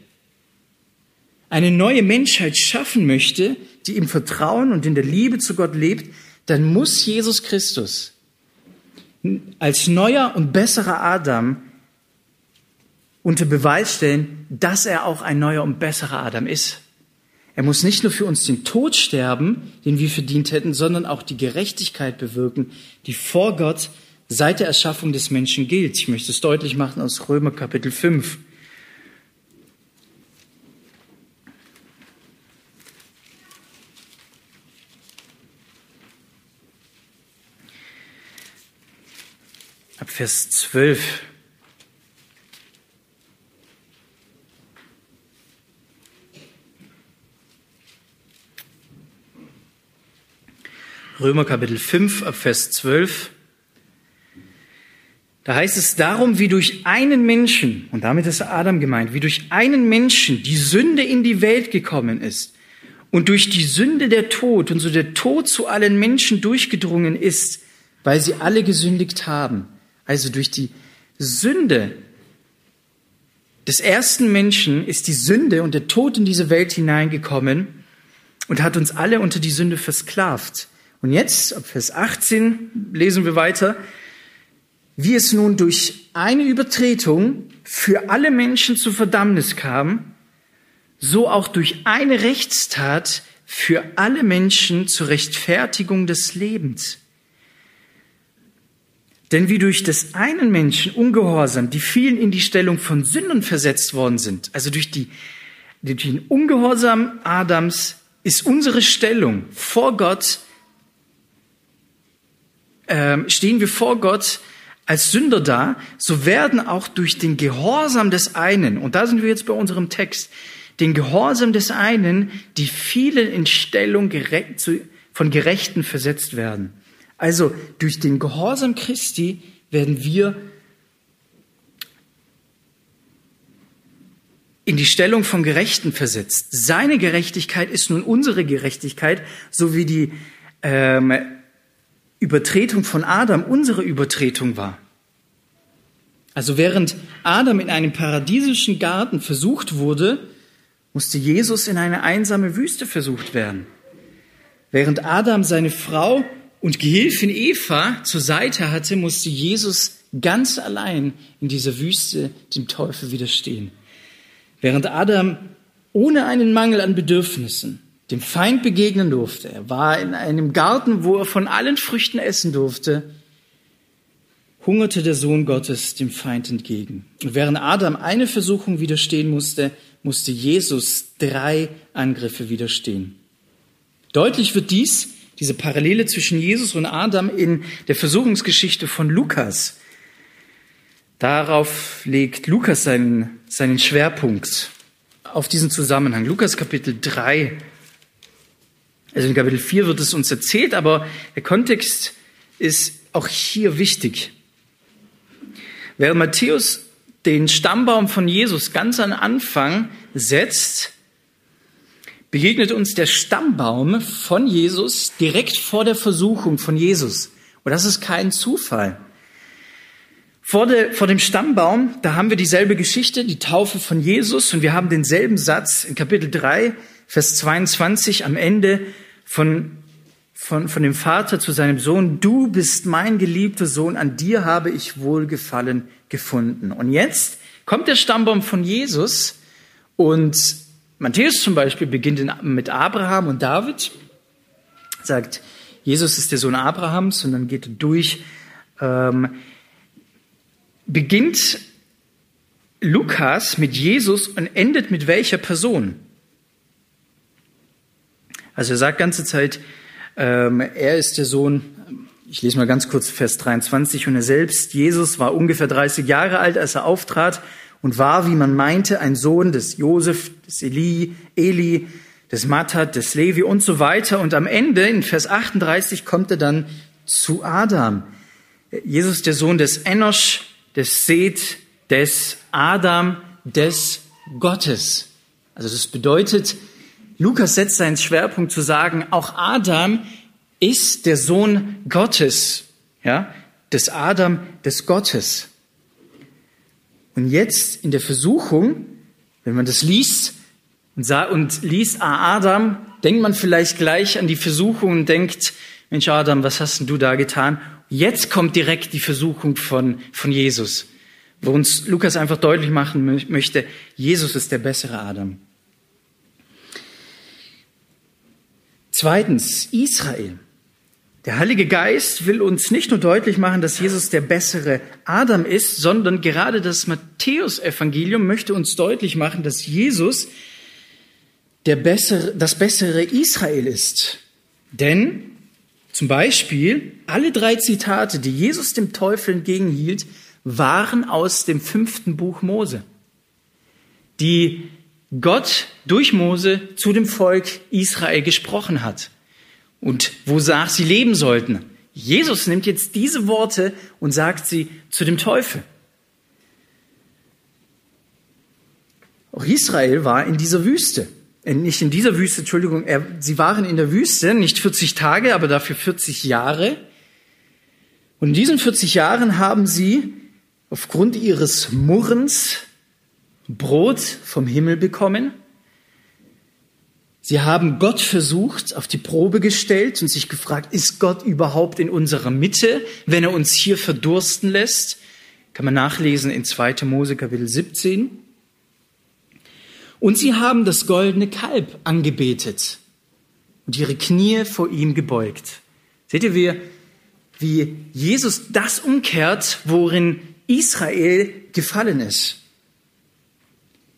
eine neue Menschheit schaffen möchte, die im Vertrauen und in der Liebe zu Gott lebt, dann muss Jesus Christus als neuer und besserer Adam unter Beweis stellen, dass er auch ein neuer und besserer Adam ist. Er muss nicht nur für uns den Tod sterben, den wir verdient hätten, sondern auch die Gerechtigkeit bewirken, die vor Gott seit der Erschaffung des Menschen gilt. Ich möchte es deutlich machen aus Römer Kapitel 5. Ab Vers 12. Römer Kapitel 5 ab Vers 12. Da heißt es darum, wie durch einen Menschen, und damit ist Adam gemeint, wie durch einen Menschen die Sünde in die Welt gekommen ist und durch die Sünde der Tod und so der Tod zu allen Menschen durchgedrungen ist, weil sie alle gesündigt haben. Also durch die Sünde des ersten Menschen ist die Sünde und der Tod in diese Welt hineingekommen und hat uns alle unter die Sünde versklavt. Und jetzt, ab Vers 18, lesen wir weiter, wie es nun durch eine Übertretung für alle Menschen zur Verdammnis kam, so auch durch eine Rechtstat für alle Menschen zur Rechtfertigung des Lebens. Denn wie durch des einen Menschen Ungehorsam die vielen in die Stellung von Sündern versetzt worden sind, also durch die durch den Ungehorsam Adams ist unsere Stellung vor Gott, äh, stehen wir vor Gott als Sünder da, so werden auch durch den Gehorsam des einen, und da sind wir jetzt bei unserem Text, den Gehorsam des einen, die vielen in Stellung von Gerechten versetzt werden. Also durch den Gehorsam Christi werden wir in die Stellung von Gerechten versetzt. Seine Gerechtigkeit ist nun unsere Gerechtigkeit, so wie die ähm, Übertretung von Adam unsere Übertretung war. Also während Adam in einem paradiesischen Garten versucht wurde, musste Jesus in eine einsame Wüste versucht werden. Während Adam seine Frau und Gehilfin Eva zur Seite hatte, musste Jesus ganz allein in dieser Wüste dem Teufel widerstehen. Während Adam ohne einen Mangel an Bedürfnissen dem Feind begegnen durfte, er war in einem Garten, wo er von allen Früchten essen durfte, hungerte der Sohn Gottes dem Feind entgegen. Und während Adam eine Versuchung widerstehen musste, musste Jesus drei Angriffe widerstehen. Deutlich wird dies, diese Parallele zwischen Jesus und Adam in der Versuchungsgeschichte von Lukas. Darauf legt Lukas seinen, seinen Schwerpunkt auf diesen Zusammenhang. Lukas Kapitel 3. Also in Kapitel 4 wird es uns erzählt, aber der Kontext ist auch hier wichtig. Während Matthäus den Stammbaum von Jesus ganz am Anfang setzt, begegnet uns der Stammbaum von Jesus direkt vor der Versuchung von Jesus. Und das ist kein Zufall. Vor, der, vor dem Stammbaum, da haben wir dieselbe Geschichte, die Taufe von Jesus, und wir haben denselben Satz in Kapitel 3, Vers 22 am Ende von, von, von dem Vater zu seinem Sohn, du bist mein geliebter Sohn, an dir habe ich Wohlgefallen gefunden. Und jetzt kommt der Stammbaum von Jesus und Matthäus zum Beispiel beginnt mit Abraham und David, sagt, Jesus ist der Sohn Abrahams und dann geht er durch. Ähm, beginnt Lukas mit Jesus und endet mit welcher Person? Also er sagt ganze Zeit, ähm, er ist der Sohn, ich lese mal ganz kurz Vers 23, und er selbst, Jesus, war ungefähr 30 Jahre alt, als er auftrat und war, wie man meinte, ein Sohn des Josef, des Eli, Eli, des Mattat, des Levi und so weiter. Und am Ende, in Vers 38, kommt er dann zu Adam. Jesus, der Sohn des Enosch, des Seth, des Adam, des Gottes. Also das bedeutet, Lukas setzt seinen Schwerpunkt zu sagen, auch Adam ist der Sohn Gottes, ja, des Adam, des Gottes. Und jetzt in der Versuchung, wenn man das liest und, sah, und liest ah, Adam, denkt man vielleicht gleich an die Versuchung und denkt, Mensch Adam, was hast denn du da getan? Jetzt kommt direkt die Versuchung von, von Jesus, wo uns Lukas einfach deutlich machen möchte, Jesus ist der bessere Adam. Zweitens, Israel. Der Heilige Geist will uns nicht nur deutlich machen, dass Jesus der bessere Adam ist, sondern gerade das Matthäusevangelium möchte uns deutlich machen, dass Jesus der bessere, das bessere Israel ist. Denn zum Beispiel alle drei Zitate, die Jesus dem Teufel entgegenhielt, waren aus dem fünften Buch Mose, die Gott durch Mose zu dem Volk Israel gesprochen hat und wonach sie leben sollten. Jesus nimmt jetzt diese Worte und sagt sie zu dem Teufel. Auch Israel war in dieser Wüste. Äh, nicht in dieser Wüste, Entschuldigung, sie waren in der Wüste, nicht 40 Tage, aber dafür 40 Jahre. Und in diesen 40 Jahren haben sie aufgrund ihres Murrens Brot vom Himmel bekommen Sie haben Gott versucht, auf die Probe gestellt und sich gefragt, ist Gott überhaupt in unserer Mitte, wenn er uns hier verdursten lässt? Kann man nachlesen in 2. Mose Kapitel 17. Und sie haben das goldene Kalb angebetet und ihre Knie vor ihm gebeugt. Seht ihr, wie, wie Jesus das umkehrt, worin Israel gefallen ist?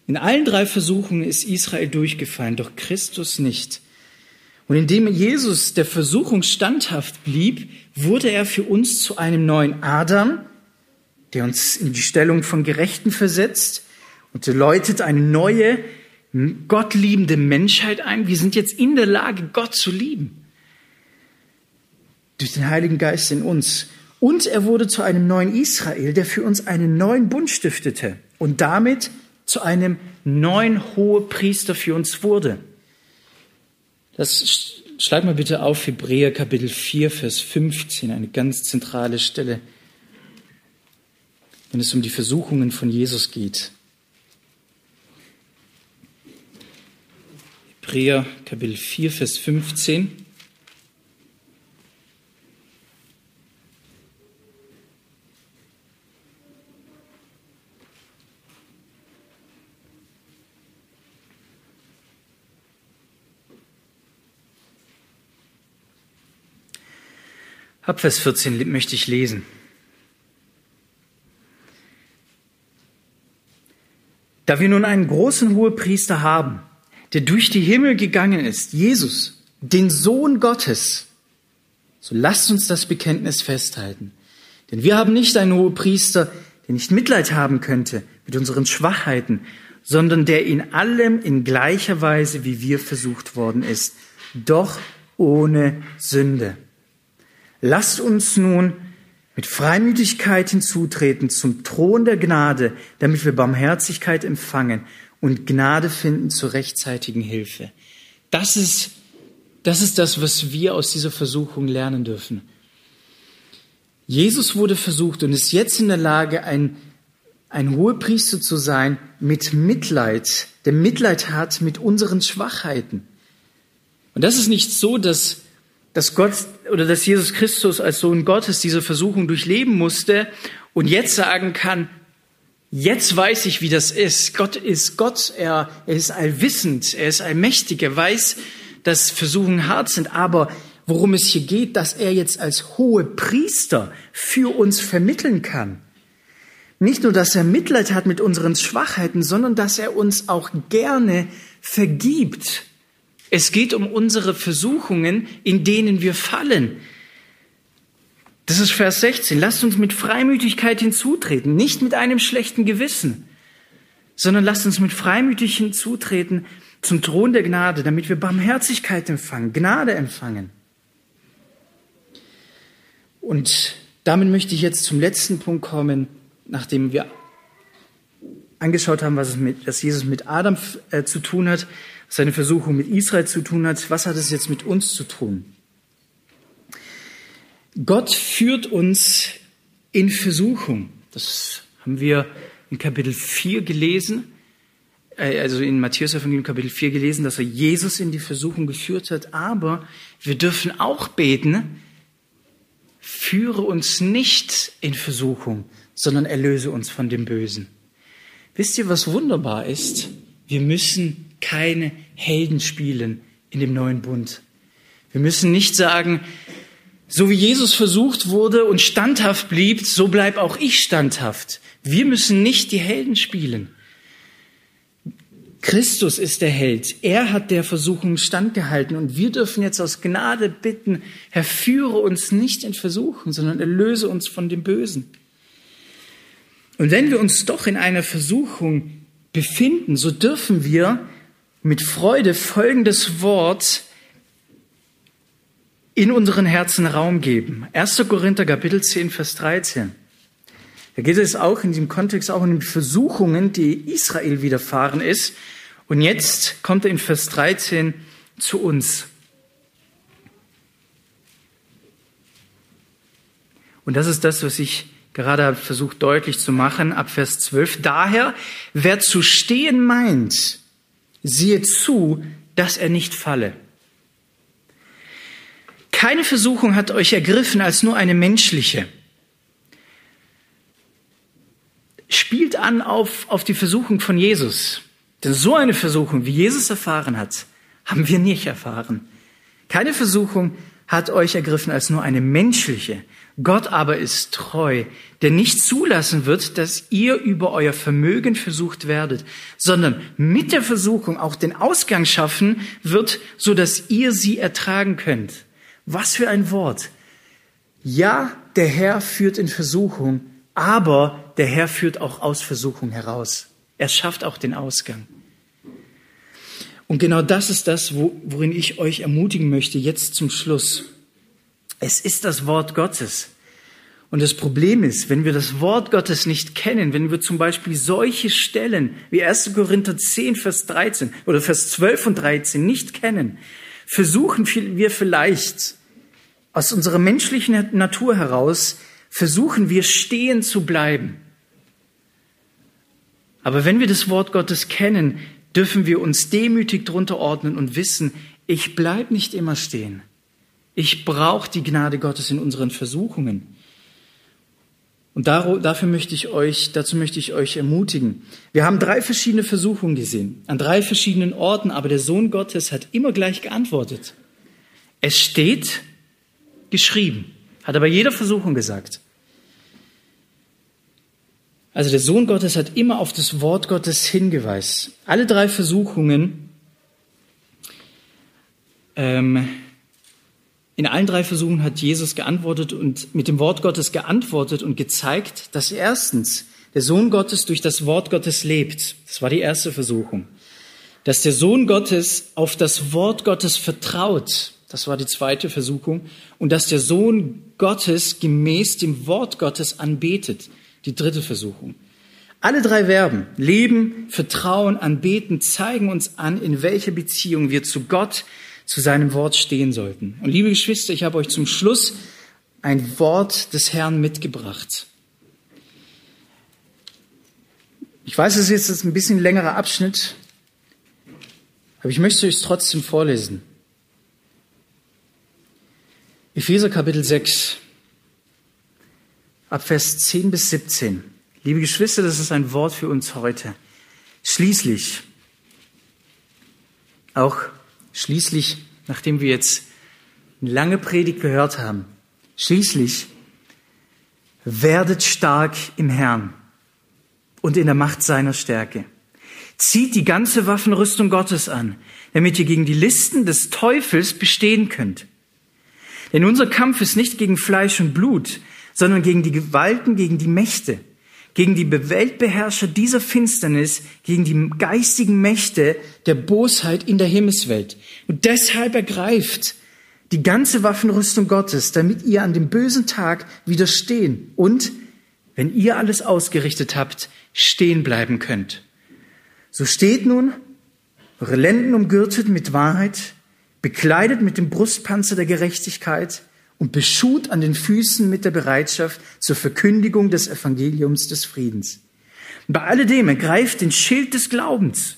In allen drei Versuchungen ist Israel durchgefallen, doch Christus nicht. Und indem Jesus der Versuchung standhaft blieb, wurde er für uns zu einem neuen Adam, der uns in die Stellung von Gerechten versetzt und läutet eine neue, gottliebende Menschheit ein. Wir sind jetzt in der Lage, Gott zu lieben. Durch den Heiligen Geist in uns. Und er wurde zu einem neuen Israel, der für uns einen neuen Bund stiftete und damit zu einem neuen Hohepriester für uns wurde. Das schlag mal bitte auf Hebräer Kapitel 4, Vers 15, eine ganz zentrale Stelle, wenn es um die Versuchungen von Jesus geht. Hebräer Kapitel 4, Vers 15. Ab Vers 14 möchte ich lesen. Da wir nun einen großen Hohepriester haben, der durch die Himmel gegangen ist, Jesus, den Sohn Gottes, so lasst uns das Bekenntnis festhalten. Denn wir haben nicht einen Hohepriester, der nicht Mitleid haben könnte mit unseren Schwachheiten, sondern der in allem in gleicher Weise wie wir versucht worden ist, doch ohne Sünde. Lasst uns nun mit Freimütigkeit hinzutreten zum Thron der Gnade, damit wir Barmherzigkeit empfangen und Gnade finden zur rechtzeitigen Hilfe. Das ist, das ist das, was wir aus dieser Versuchung lernen dürfen. Jesus wurde versucht und ist jetzt in der Lage, ein, ein Hohepriester zu sein mit Mitleid, der Mitleid hat mit unseren Schwachheiten. Und das ist nicht so, dass dass Gott oder dass Jesus Christus als Sohn Gottes diese Versuchung durchleben musste und jetzt sagen kann, jetzt weiß ich, wie das ist. Gott ist Gott, er, er ist allwissend, er ist allmächtig, er weiß, dass Versuchungen hart sind, aber worum es hier geht, dass er jetzt als hohe Priester für uns vermitteln kann. Nicht nur, dass er Mitleid hat mit unseren Schwachheiten, sondern dass er uns auch gerne vergibt es geht um unsere Versuchungen, in denen wir fallen. Das ist Vers 16. Lasst uns mit Freimütigkeit hinzutreten, nicht mit einem schlechten Gewissen, sondern lasst uns mit Freimütig hinzutreten zum Thron der Gnade, damit wir Barmherzigkeit empfangen, Gnade empfangen. Und damit möchte ich jetzt zum letzten Punkt kommen, nachdem wir angeschaut haben, was, es mit, was Jesus mit Adam äh, zu tun hat seine Versuchung mit Israel zu tun hat, was hat es jetzt mit uns zu tun? Gott führt uns in Versuchung. Das haben wir in Kapitel 4 gelesen, äh, also in Matthäus Evangelium Kapitel 4 gelesen, dass er Jesus in die Versuchung geführt hat. Aber wir dürfen auch beten, führe uns nicht in Versuchung, sondern erlöse uns von dem Bösen. Wisst ihr, was wunderbar ist? Wir müssen keine Helden spielen in dem neuen Bund. Wir müssen nicht sagen, so wie Jesus versucht wurde und standhaft blieb, so bleib auch ich standhaft. Wir müssen nicht die Helden spielen. Christus ist der Held. Er hat der Versuchung standgehalten und wir dürfen jetzt aus Gnade bitten, Herr, führe uns nicht in Versuchen, sondern erlöse uns von dem Bösen. Und wenn wir uns doch in einer Versuchung befinden, so dürfen wir mit Freude folgendes Wort in unseren Herzen Raum geben. 1. Korinther Kapitel 10, Vers 13. Da geht es auch in diesem Kontext auch um die Versuchungen, die Israel widerfahren ist. Und jetzt kommt er in Vers 13 zu uns. Und das ist das, was ich gerade versucht deutlich zu machen, ab Vers 12. Daher, wer zu stehen meint, siehe zu, dass er nicht falle. Keine Versuchung hat euch ergriffen als nur eine menschliche. Spielt an auf, auf die Versuchung von Jesus. Denn so eine Versuchung, wie Jesus erfahren hat, haben wir nicht erfahren. Keine Versuchung hat euch ergriffen als nur eine menschliche. Gott aber ist treu, der nicht zulassen wird, dass ihr über euer Vermögen versucht werdet, sondern mit der Versuchung auch den Ausgang schaffen wird, so dass ihr sie ertragen könnt. Was für ein Wort. Ja, der Herr führt in Versuchung, aber der Herr führt auch aus Versuchung heraus. Er schafft auch den Ausgang. Und genau das ist das, worin ich euch ermutigen möchte, jetzt zum Schluss. Es ist das Wort Gottes. Und das Problem ist, wenn wir das Wort Gottes nicht kennen, wenn wir zum Beispiel solche Stellen wie 1. Korinther 10, Vers 13 oder Vers 12 und 13 nicht kennen, versuchen wir vielleicht aus unserer menschlichen Natur heraus, versuchen wir stehen zu bleiben. Aber wenn wir das Wort Gottes kennen, dürfen wir uns demütig drunter ordnen und wissen, ich bleib nicht immer stehen. Ich brauche die Gnade Gottes in unseren Versuchungen. Und dafür möchte ich euch, dazu möchte ich euch ermutigen. Wir haben drei verschiedene Versuchungen gesehen, an drei verschiedenen Orten, aber der Sohn Gottes hat immer gleich geantwortet. Es steht geschrieben, hat er bei jeder Versuchung gesagt. Also der Sohn Gottes hat immer auf das Wort Gottes hingeweist. Alle drei Versuchungen, ähm, in allen drei Versuchen hat Jesus geantwortet und mit dem Wort Gottes geantwortet und gezeigt, dass erstens der Sohn Gottes durch das Wort Gottes lebt. Das war die erste Versuchung. Dass der Sohn Gottes auf das Wort Gottes vertraut. Das war die zweite Versuchung. Und dass der Sohn Gottes gemäß dem Wort Gottes anbetet die dritte Versuchung. Alle drei Verben, Leben, Vertrauen, Anbeten, zeigen uns an, in welcher Beziehung wir zu Gott, zu seinem Wort stehen sollten. Und liebe Geschwister, ich habe euch zum Schluss ein Wort des Herrn mitgebracht. Ich weiß, es ist jetzt ein bisschen längerer Abschnitt, aber ich möchte es trotzdem vorlesen. Epheser Kapitel 6 ab Vers 10 bis 17. Liebe Geschwister, das ist ein Wort für uns heute. Schließlich, auch schließlich, nachdem wir jetzt eine lange Predigt gehört haben, schließlich werdet stark im Herrn und in der Macht seiner Stärke. Zieht die ganze Waffenrüstung Gottes an, damit ihr gegen die Listen des Teufels bestehen könnt. Denn unser Kampf ist nicht gegen Fleisch und Blut, sondern gegen die Gewalten, gegen die Mächte, gegen die Weltbeherrscher dieser Finsternis, gegen die geistigen Mächte der Bosheit in der Himmelswelt. Und deshalb ergreift die ganze Waffenrüstung Gottes, damit ihr an dem bösen Tag widerstehen und, wenn ihr alles ausgerichtet habt, stehen bleiben könnt. So steht nun, eure Lenden umgürtet mit Wahrheit, bekleidet mit dem Brustpanzer der Gerechtigkeit, und beschut an den Füßen mit der Bereitschaft zur Verkündigung des Evangeliums des Friedens. Bei alledem ergreift den Schild des Glaubens,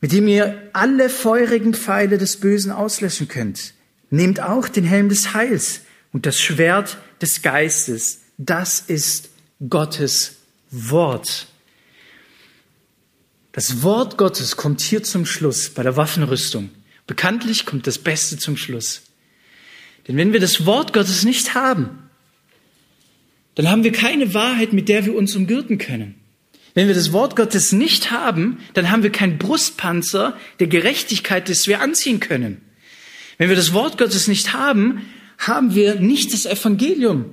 mit dem ihr alle feurigen Pfeile des Bösen auslöschen könnt. Nehmt auch den Helm des Heils und das Schwert des Geistes. Das ist Gottes Wort. Das Wort Gottes kommt hier zum Schluss bei der Waffenrüstung. Bekanntlich kommt das Beste zum Schluss. Denn wenn wir das Wort Gottes nicht haben, dann haben wir keine Wahrheit, mit der wir uns umgürten können. Wenn wir das Wort Gottes nicht haben, dann haben wir keinen Brustpanzer der Gerechtigkeit, das wir anziehen können. Wenn wir das Wort Gottes nicht haben, haben wir nicht das Evangelium,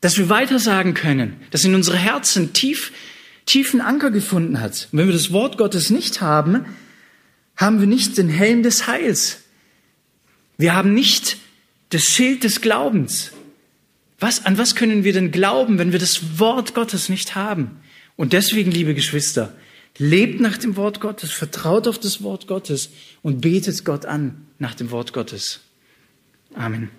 das wir weitersagen können, das in unsere Herzen tief, tiefen Anker gefunden hat. Und wenn wir das Wort Gottes nicht haben, haben wir nicht den Helm des Heils. Wir haben nicht das Schild des Glaubens. Was, an was können wir denn glauben, wenn wir das Wort Gottes nicht haben? Und deswegen, liebe Geschwister, lebt nach dem Wort Gottes, vertraut auf das Wort Gottes und betet Gott an nach dem Wort Gottes. Amen.